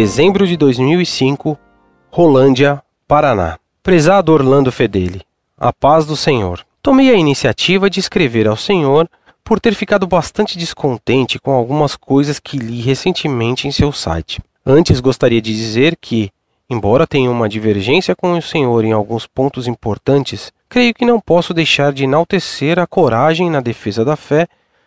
Dezembro de 2005, Rolândia, Paraná. Prezado Orlando Fedeli, a paz do Senhor. Tomei a iniciativa de escrever ao Senhor por ter ficado bastante descontente com algumas coisas que li recentemente em seu site. Antes gostaria de dizer que, embora tenha uma divergência com o Senhor em alguns pontos importantes, creio que não posso deixar de enaltecer a coragem na defesa da fé,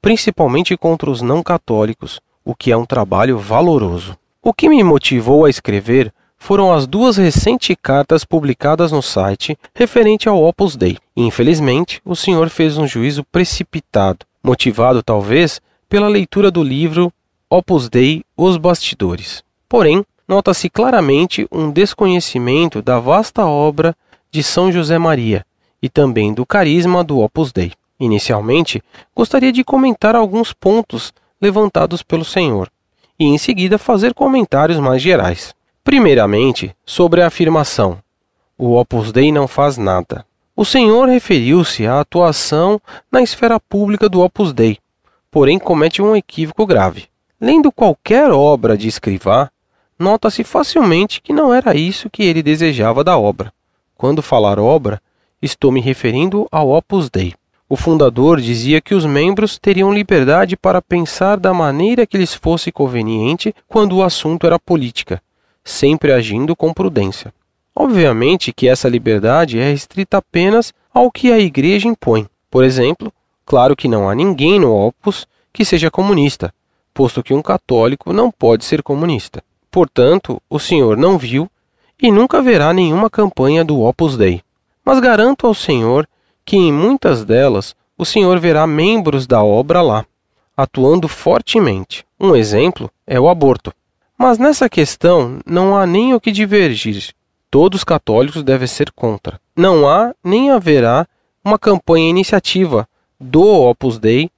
principalmente contra os não católicos, o que é um trabalho valoroso. O que me motivou a escrever foram as duas recentes cartas publicadas no site referente ao Opus Dei. Infelizmente, o senhor fez um juízo precipitado, motivado talvez pela leitura do livro Opus Dei Os Bastidores. Porém, nota-se claramente um desconhecimento da vasta obra de São José Maria e também do carisma do Opus Dei. Inicialmente, gostaria de comentar alguns pontos levantados pelo senhor e em seguida fazer comentários mais gerais. Primeiramente, sobre a afirmação: o Opus Dei não faz nada. O senhor referiu-se à atuação na esfera pública do Opus Dei, porém comete um equívoco grave. Lendo qualquer obra de Escrivá, nota-se facilmente que não era isso que ele desejava da obra. Quando falar obra, estou me referindo ao Opus Dei. O fundador dizia que os membros teriam liberdade para pensar da maneira que lhes fosse conveniente quando o assunto era política sempre agindo com prudência. Obviamente que essa liberdade é restrita apenas ao que a Igreja impõe. Por exemplo, claro que não há ninguém no Opus que seja comunista, posto que um católico não pode ser comunista. Portanto, o senhor não viu e nunca verá nenhuma campanha do Opus Dei. Mas garanto ao senhor que em muitas delas o senhor verá membros da obra lá, atuando fortemente. Um exemplo é o aborto. Mas nessa questão não há nem o que divergir. Todos os católicos devem ser contra. Não há nem haverá uma campanha iniciativa do Opus Dei,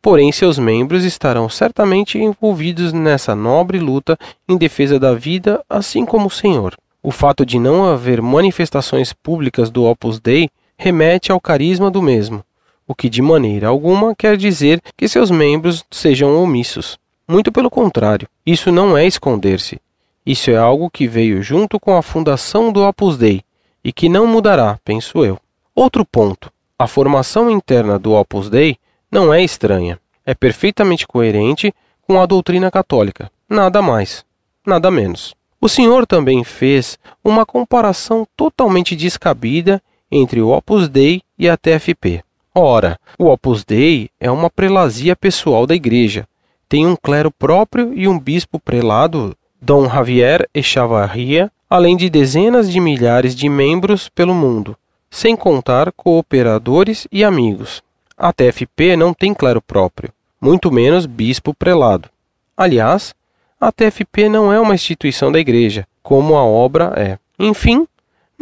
porém seus membros estarão certamente envolvidos nessa nobre luta em defesa da vida, assim como o Senhor. O fato de não haver manifestações públicas do Opus Dei remete ao carisma do mesmo, o que de maneira alguma quer dizer que seus membros sejam omissos. Muito pelo contrário, isso não é esconder-se. Isso é algo que veio junto com a fundação do Opus Dei e que não mudará, penso eu. Outro ponto: a formação interna do Opus Dei não é estranha. É perfeitamente coerente com a doutrina católica. Nada mais, nada menos. O senhor também fez uma comparação totalmente descabida entre o Opus Dei e a TFP. Ora, o Opus Dei é uma prelazia pessoal da Igreja, tem um clero próprio e um bispo prelado, Dom Javier Echavarria, além de dezenas de milhares de membros pelo mundo, sem contar cooperadores e amigos. A TFP não tem clero próprio, muito menos bispo prelado. Aliás, a TFP não é uma instituição da Igreja, como a obra é. Enfim,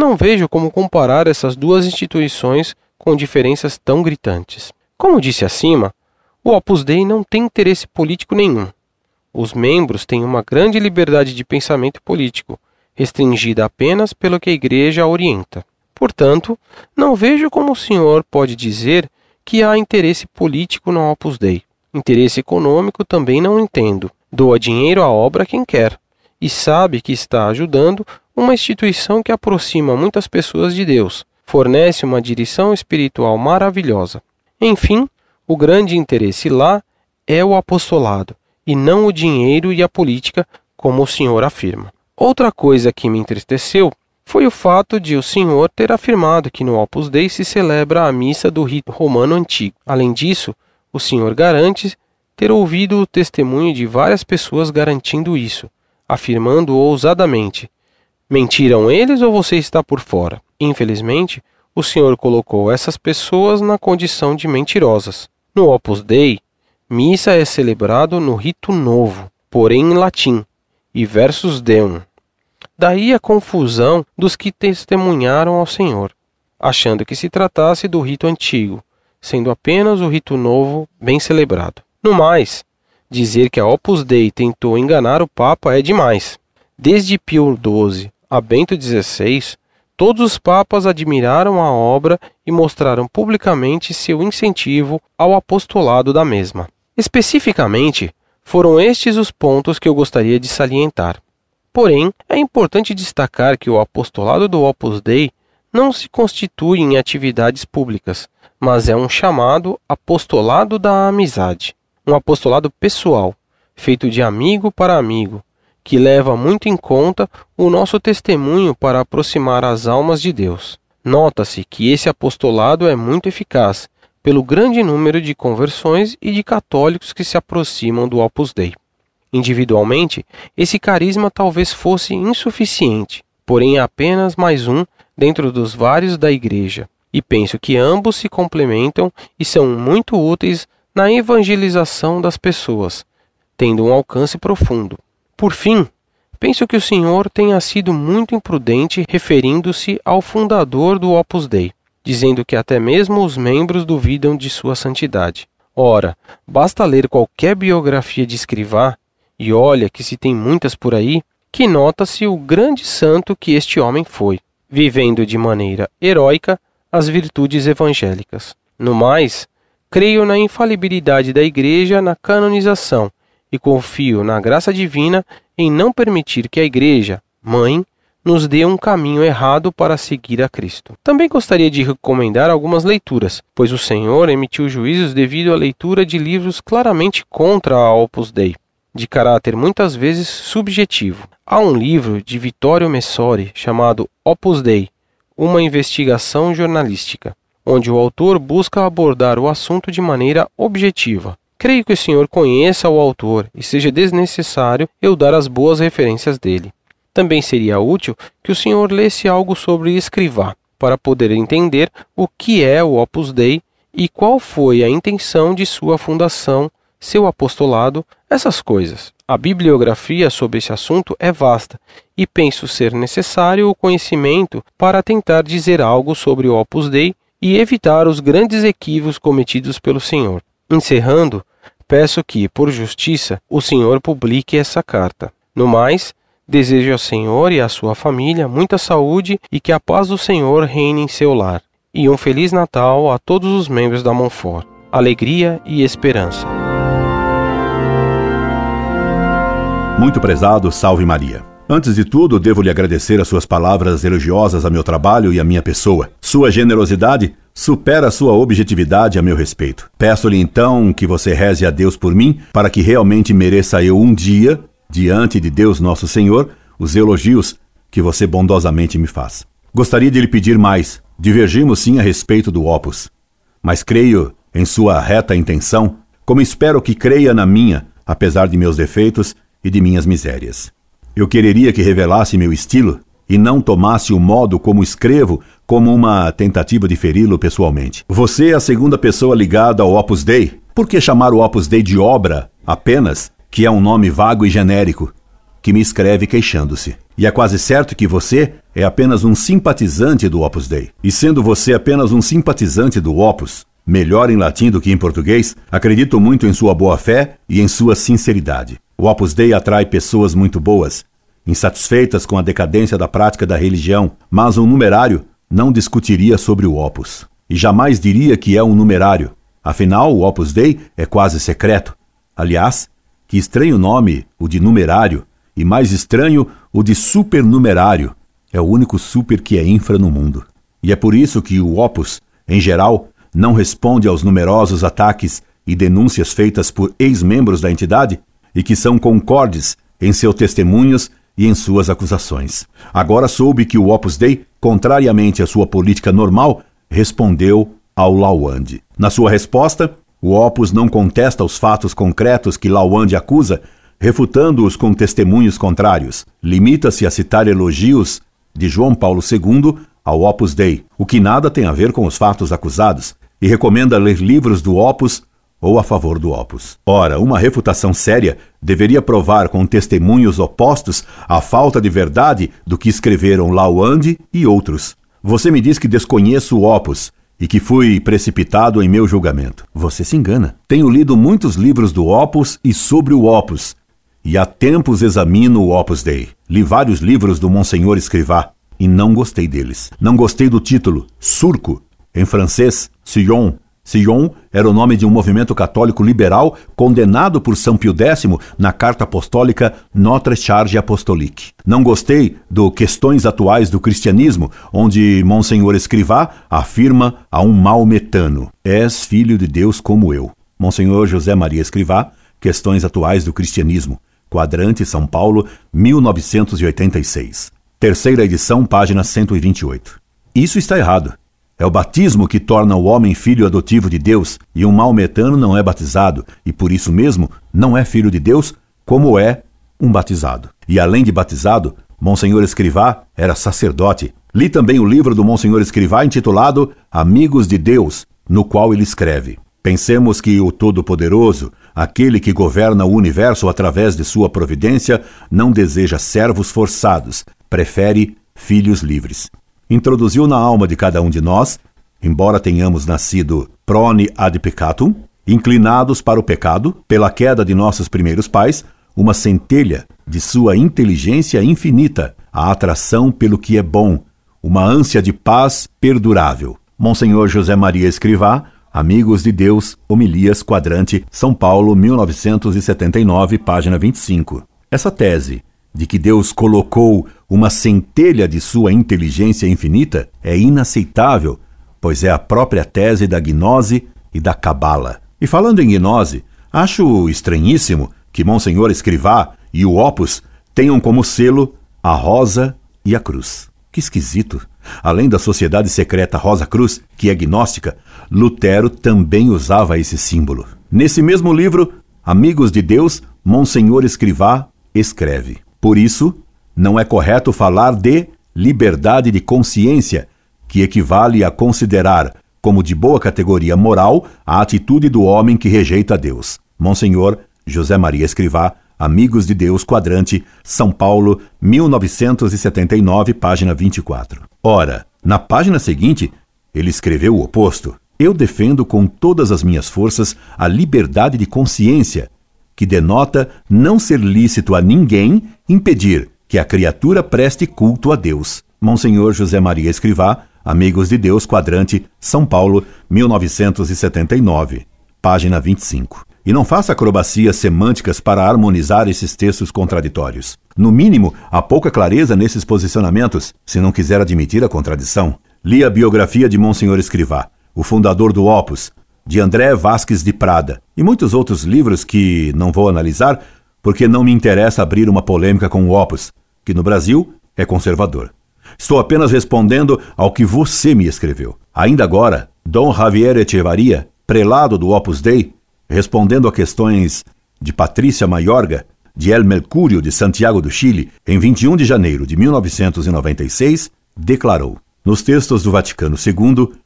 não vejo como comparar essas duas instituições com diferenças tão gritantes. Como disse acima, o Opus Dei não tem interesse político nenhum. Os membros têm uma grande liberdade de pensamento político, restringida apenas pelo que a Igreja orienta. Portanto, não vejo como o senhor pode dizer que há interesse político no Opus Dei. Interesse econômico também não entendo. Doa dinheiro à obra quem quer e sabe que está ajudando uma instituição que aproxima muitas pessoas de Deus, fornece uma direção espiritual maravilhosa. Enfim, o grande interesse lá é o apostolado, e não o dinheiro e a política, como o senhor afirma. Outra coisa que me entristeceu foi o fato de o senhor ter afirmado que no Opus Dei se celebra a missa do rito romano antigo. Além disso, o senhor garante ter ouvido o testemunho de várias pessoas garantindo isso, afirmando ousadamente: Mentiram eles ou você está por fora? Infelizmente, o senhor colocou essas pessoas na condição de mentirosas. No Opus Dei, missa é celebrado no rito novo, porém em latim, e versus deum. Daí a confusão dos que testemunharam ao Senhor, achando que se tratasse do rito antigo, sendo apenas o rito novo bem celebrado. No mais, dizer que a Opus Dei tentou enganar o Papa é demais. Desde Pio XII a Bento XVI, Todos os papas admiraram a obra e mostraram publicamente seu incentivo ao apostolado da mesma. Especificamente, foram estes os pontos que eu gostaria de salientar. Porém, é importante destacar que o apostolado do Opus Dei não se constitui em atividades públicas, mas é um chamado apostolado da amizade, um apostolado pessoal, feito de amigo para amigo, que leva muito em conta o nosso testemunho para aproximar as almas de Deus. Nota-se que esse apostolado é muito eficaz, pelo grande número de conversões e de católicos que se aproximam do Opus Dei. Individualmente, esse carisma talvez fosse insuficiente, porém é apenas mais um dentro dos vários da Igreja, e penso que ambos se complementam e são muito úteis na evangelização das pessoas, tendo um alcance profundo. Por fim, penso que o Senhor tenha sido muito imprudente referindo-se ao fundador do Opus Dei, dizendo que até mesmo os membros duvidam de sua santidade. Ora, basta ler qualquer biografia de escrivá, e olha que se tem muitas por aí, que nota-se o grande santo que este homem foi, vivendo de maneira heróica as virtudes evangélicas. No mais, creio na infalibilidade da Igreja na canonização e confio na graça divina em não permitir que a Igreja, mãe, nos dê um caminho errado para seguir a Cristo. Também gostaria de recomendar algumas leituras, pois o Senhor emitiu juízos devido à leitura de livros claramente contra a Opus Dei, de caráter muitas vezes subjetivo. Há um livro de Vittorio Messori chamado Opus Dei, uma investigação jornalística, onde o autor busca abordar o assunto de maneira objetiva, Creio que o senhor conheça o autor e seja desnecessário eu dar as boas referências dele. Também seria útil que o senhor lesse algo sobre Escrivá, para poder entender o que é o Opus Dei e qual foi a intenção de sua fundação, seu apostolado, essas coisas. A bibliografia sobre esse assunto é vasta e penso ser necessário o conhecimento para tentar dizer algo sobre o Opus Dei e evitar os grandes equívocos cometidos pelo Senhor. Encerrando, peço que, por justiça, o Senhor publique essa carta. No mais, desejo ao Senhor e à sua família muita saúde e que a paz do Senhor reine em seu lar. E um Feliz Natal a todos os membros da Monfort. Alegria e esperança. Muito prezado, salve Maria. Antes de tudo, devo lhe agradecer as suas palavras elogiosas a meu trabalho e à minha pessoa. Sua generosidade supera sua objetividade a meu respeito. Peço-lhe então que você reze a Deus por mim, para que realmente mereça eu um dia, diante de Deus nosso Senhor, os elogios que você bondosamente me faz. Gostaria de lhe pedir mais. Divergimos sim a respeito do Opus, mas creio em sua reta intenção, como espero que creia na minha, apesar de meus defeitos e de minhas misérias. Eu quereria que revelasse meu estilo e não tomasse o modo como escrevo como uma tentativa de feri-lo pessoalmente. Você é a segunda pessoa ligada ao Opus Dei. Por que chamar o Opus Dei de obra apenas, que é um nome vago e genérico, que me escreve queixando-se? E é quase certo que você é apenas um simpatizante do Opus Dei. E sendo você apenas um simpatizante do Opus, melhor em latim do que em português, acredito muito em sua boa fé e em sua sinceridade. O Opus Dei atrai pessoas muito boas, insatisfeitas com a decadência da prática da religião, mas um numerário não discutiria sobre o Opus. E jamais diria que é um numerário. Afinal, o Opus Dei é quase secreto. Aliás, que estranho nome o de numerário, e mais estranho o de supernumerário. É o único super que é infra no mundo. E é por isso que o Opus, em geral, não responde aos numerosos ataques e denúncias feitas por ex-membros da entidade e que são concordes em seus testemunhos e em suas acusações. Agora soube que o Opus Dei, contrariamente à sua política normal, respondeu ao Lawande. Na sua resposta, o Opus não contesta os fatos concretos que Lawande acusa, refutando-os com testemunhos contrários. Limita-se a citar elogios de João Paulo II ao Opus Dei, o que nada tem a ver com os fatos acusados, e recomenda ler livros do Opus ou a favor do Opus. Ora, uma refutação séria deveria provar com testemunhos opostos a falta de verdade do que escreveram Lawande e outros. Você me diz que desconheço o Opus e que fui precipitado em meu julgamento. Você se engana. Tenho lido muitos livros do Opus e sobre o Opus, e há tempos examino o Opus Dei. Li vários livros do Monsenhor Escrivá e não gostei deles. Não gostei do título, Surco, em francês, Sillon, Sion era o nome de um movimento católico liberal condenado por São Pio X na carta apostólica Notre Charge Apostolique. Não gostei do Questões Atuais do Cristianismo, onde Monsenhor Escrivá afirma a um maometano: És filho de Deus como eu. Monsenhor José Maria Escrivá, Questões Atuais do Cristianismo, Quadrante São Paulo, 1986. Terceira edição, página 128. Isso está errado. É o batismo que torna o homem filho adotivo de Deus, e um maometano não é batizado, e por isso mesmo não é filho de Deus, como é um batizado. E além de batizado, Monsenhor Escrivá era sacerdote. Li também o livro do Monsenhor Escrivá intitulado Amigos de Deus, no qual ele escreve: Pensemos que o Todo-Poderoso, aquele que governa o universo através de sua providência, não deseja servos forçados, prefere filhos livres. Introduziu na alma de cada um de nós, embora tenhamos nascido prone ad peccatum, inclinados para o pecado, pela queda de nossos primeiros pais, uma centelha de sua inteligência infinita, a atração pelo que é bom, uma ânsia de paz perdurável. Monsenhor José Maria Escrivá Amigos de Deus, Homilias Quadrante, São Paulo, 1979, página 25. Essa tese de que Deus colocou uma centelha de sua inteligência infinita é inaceitável, pois é a própria tese da gnose e da cabala. E falando em gnose, acho estranhíssimo que Monsenhor Escrivá e o Opus tenham como selo a rosa e a cruz. Que esquisito! Além da sociedade secreta Rosa Cruz, que é gnóstica, Lutero também usava esse símbolo. Nesse mesmo livro, Amigos de Deus, Monsenhor Escrivá escreve: Por isso, não é correto falar de liberdade de consciência, que equivale a considerar como de boa categoria moral a atitude do homem que rejeita Deus. Monsenhor José Maria Escrivá, Amigos de Deus, Quadrante, São Paulo, 1979, página 24. Ora, na página seguinte, ele escreveu o oposto. Eu defendo com todas as minhas forças a liberdade de consciência, que denota não ser lícito a ninguém impedir que a criatura preste culto a Deus. Monsenhor José Maria Escrivá, Amigos de Deus, Quadrante, São Paulo, 1979, página 25. E não faça acrobacias semânticas para harmonizar esses textos contraditórios. No mínimo, há pouca clareza nesses posicionamentos, se não quiser admitir a contradição. Li a biografia de Monsenhor Escrivá, o fundador do Opus, de André Vasques de Prada, e muitos outros livros que não vou analisar porque não me interessa abrir uma polêmica com o Opus, que no Brasil é conservador. Estou apenas respondendo ao que você me escreveu. Ainda agora, Dom Javier Echevarria, prelado do Opus Dei, respondendo a questões de Patrícia Maiorga, de El Mercúrio de Santiago do Chile, em 21 de janeiro de 1996, declarou: Nos textos do Vaticano II,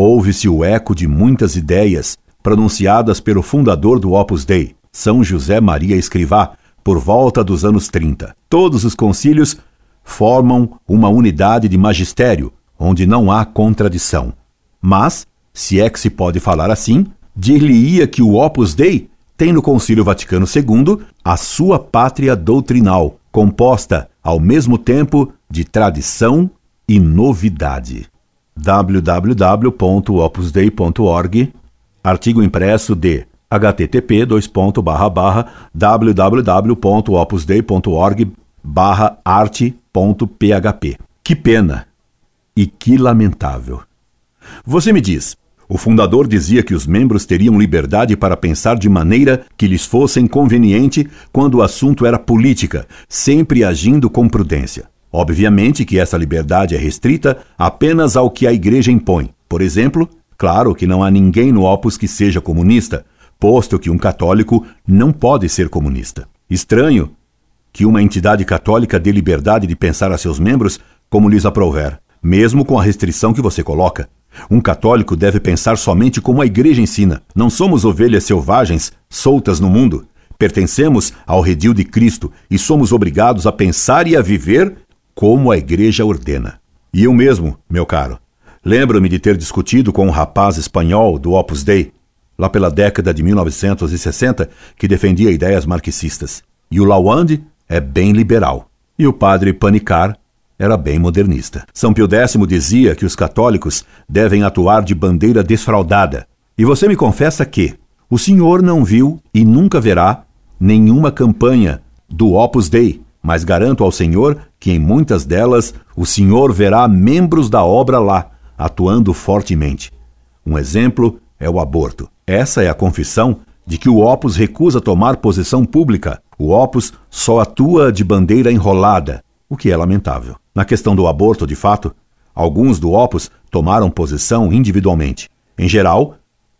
ouve-se o eco de muitas ideias pronunciadas pelo fundador do Opus Dei, São José Maria Escrivá, por volta dos anos 30. Todos os concílios formam uma unidade de magistério, onde não há contradição. Mas, se é que se pode falar assim, dir-lhe-ia que o Opus Dei tem no Concílio Vaticano II a sua pátria doutrinal, composta ao mesmo tempo de tradição e novidade. www.opusdei.org Artigo impresso de http www.opusdei.org arte.php. Que pena e que lamentável. Você me diz, o fundador dizia que os membros teriam liberdade para pensar de maneira que lhes fosse conveniente quando o assunto era política, sempre agindo com prudência. Obviamente que essa liberdade é restrita apenas ao que a Igreja impõe. Por exemplo, claro que não há ninguém no Opus que seja comunista, posto que um católico não pode ser comunista. Estranho que uma entidade católica dê liberdade de pensar a seus membros como lhes aprouver, mesmo com a restrição que você coloca. Um católico deve pensar somente como a Igreja ensina. Não somos ovelhas selvagens, soltas no mundo. Pertencemos ao redil de Cristo e somos obrigados a pensar e a viver como a Igreja ordena. E eu mesmo, meu caro, lembro-me de ter discutido com um rapaz espanhol do Opus Dei, lá pela década de 1960, que defendia ideias marxistas. E o Lawande é bem liberal. E o padre Panicar era bem modernista. São Pio X dizia que os católicos devem atuar de bandeira desfraldada, E você me confessa que o senhor não viu e nunca verá nenhuma campanha do Opus Dei, mas garanto ao senhor que em muitas delas o senhor verá membros da obra lá, atuando fortemente. Um exemplo é o aborto. Essa é a confissão de que o Opus recusa tomar posição pública. O Opus só atua de bandeira enrolada, o que é lamentável. Na questão do aborto, de fato, alguns do Opus tomaram posição individualmente. Em geral,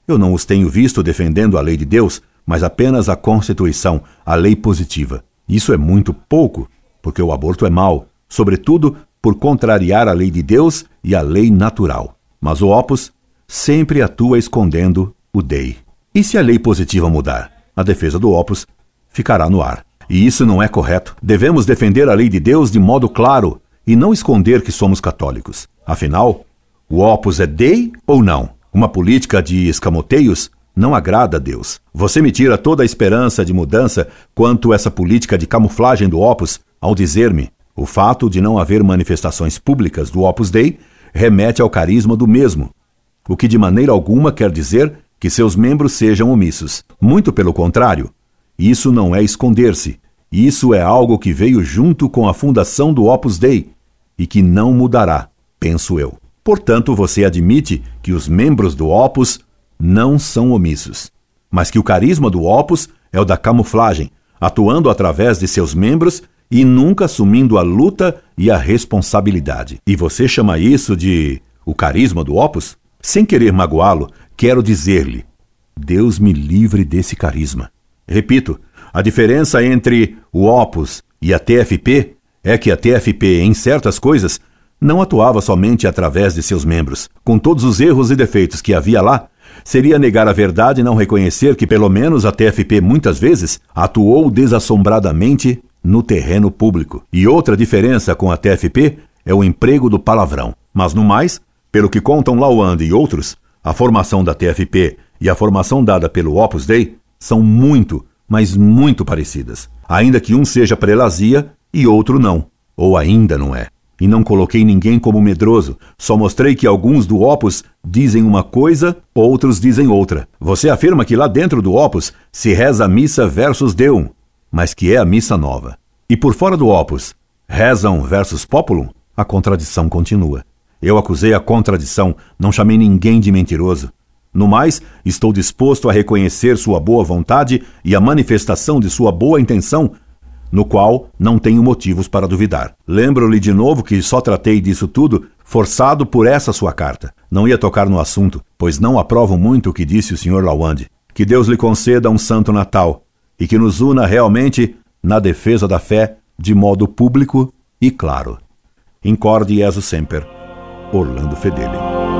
eu não os tenho visto defendendo a lei de Deus, mas apenas a Constituição, a lei positiva. Isso é muito pouco, porque o aborto é mau, sobretudo por contrariar a lei de Deus e a lei natural. Mas o Opus sempre atua escondendo o DEI. E se a lei positiva mudar? A defesa do Opus ficará no ar. E isso não é correto. Devemos defender a lei de Deus de modo claro e não esconder que somos católicos. Afinal, o Opus é DEI ou não? Uma política de escamoteios não agrada a Deus. Você me tira toda a esperança de mudança quanto essa política de camuflagem do Opus ao dizer-me o fato de não haver manifestações públicas do Opus Dei remete ao carisma do mesmo, o que de maneira alguma quer dizer que seus membros sejam omissos. Muito pelo contrário, isso não é esconder-se. Isso é algo que veio junto com a fundação do Opus Dei e que não mudará, penso eu. Portanto, você admite que os membros do Opus não são omissos, mas que o carisma do Opus é o da camuflagem, atuando através de seus membros e nunca assumindo a luta e a responsabilidade. E você chama isso de o carisma do Opus? Sem querer magoá-lo, quero dizer-lhe: Deus me livre desse carisma. Repito, a diferença entre o Opus e a TFP é que a TFP, em certas coisas, não atuava somente através de seus membros. Com todos os erros e defeitos que havia lá, seria negar a verdade e não reconhecer que, pelo menos, a TFP muitas vezes atuou desassombradamente no terreno público. E outra diferença com a TFP é o emprego do palavrão. Mas no mais, pelo que contam Lawand e outros, a formação da TFP e a formação dada pelo Opus Dei são muito, mas muito parecidas, ainda que um seja prelazia e outro não, ou ainda não é. E não coloquei ninguém como medroso, só mostrei que alguns do Opus dizem uma coisa, outros dizem outra. Você afirma que lá dentro do Opus se reza a missa versus Deum, mas que é a missa nova. E por fora do Opus, rezam versus Populum? A contradição continua. Eu acusei a contradição, não chamei ninguém de mentiroso. No mais, estou disposto a reconhecer sua boa vontade e a manifestação de sua boa intenção, no qual não tenho motivos para duvidar. Lembro-lhe de novo que só tratei disso tudo forçado por essa sua carta. Não ia tocar no assunto, pois não aprovo muito o que disse o Sr. Lawande. Que Deus lhe conceda um santo Natal e que nos una realmente na defesa da fé de modo público e claro. Incorde Jesus Semper. Orlando Fedeli.